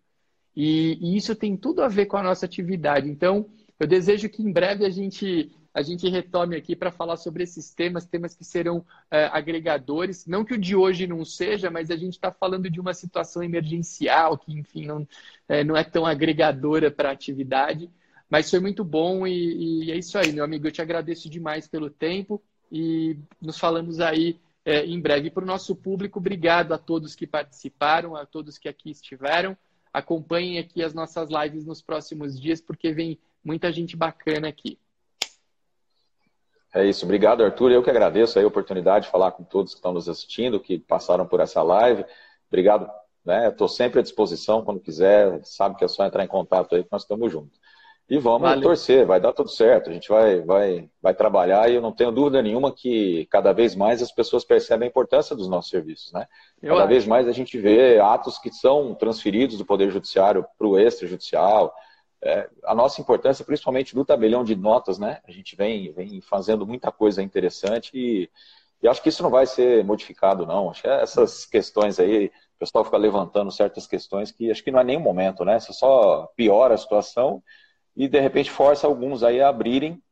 E, e isso tem tudo a ver com a nossa atividade. Então, eu desejo que em breve a gente a gente retome aqui para falar sobre esses temas, temas que serão é, agregadores. Não que o de hoje não seja, mas a gente está falando de uma situação emergencial que, enfim, não é, não é tão agregadora para a atividade. Mas foi muito bom e, e, é isso aí, meu amigo. Eu te agradeço demais pelo tempo e nos falamos aí é, em breve. Para o nosso público, obrigado a todos que participaram, a todos que aqui estiveram. Acompanhem aqui as nossas lives nos próximos dias, porque vem muita gente bacana aqui. É isso. Obrigado, Arthur. Eu que agradeço a oportunidade de falar com todos que estão nos assistindo, que passaram por essa live. Obrigado. Estou né? sempre à disposição quando quiser. Sabe que é só entrar em contato aí que nós estamos juntos. E vamos Valeu. torcer, vai dar tudo certo. A gente vai, vai, vai trabalhar e eu não tenho dúvida nenhuma que cada vez mais as pessoas percebem a importância dos nossos serviços. Né? Cada vez mais a gente vê atos que são transferidos do Poder Judiciário para o extrajudicial, é, a nossa importância, principalmente do tabelião de notas, né? A gente vem, vem fazendo muita coisa interessante e, e acho que isso não vai ser modificado, não. Acho que essas questões aí, o pessoal fica levantando certas questões que acho que não é nenhum momento, né? Isso só piora a situação e de repente força alguns aí a abrirem,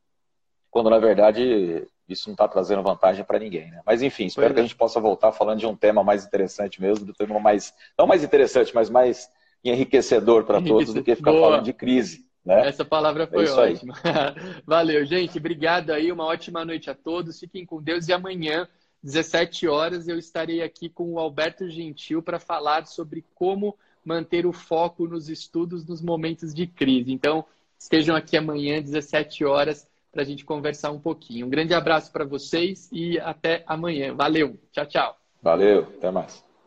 quando na verdade isso não está trazendo vantagem para ninguém, né? Mas enfim, espero que a é. gente possa voltar falando de um tema mais interessante mesmo, do tema mais, não mais interessante, mas mais enriquecedor para todos do que ficar Boa. falando de crise. Né? Essa palavra é foi é ótima. Valeu, gente. Obrigado aí. Uma ótima noite a todos. Fiquem com Deus. E amanhã, 17 horas, eu estarei aqui com o Alberto Gentil para falar sobre como manter o foco nos estudos nos momentos de crise. Então, estejam aqui amanhã, 17 horas, para a gente conversar um pouquinho. Um grande abraço para vocês e até amanhã. Valeu. Tchau, tchau. Valeu. Até mais.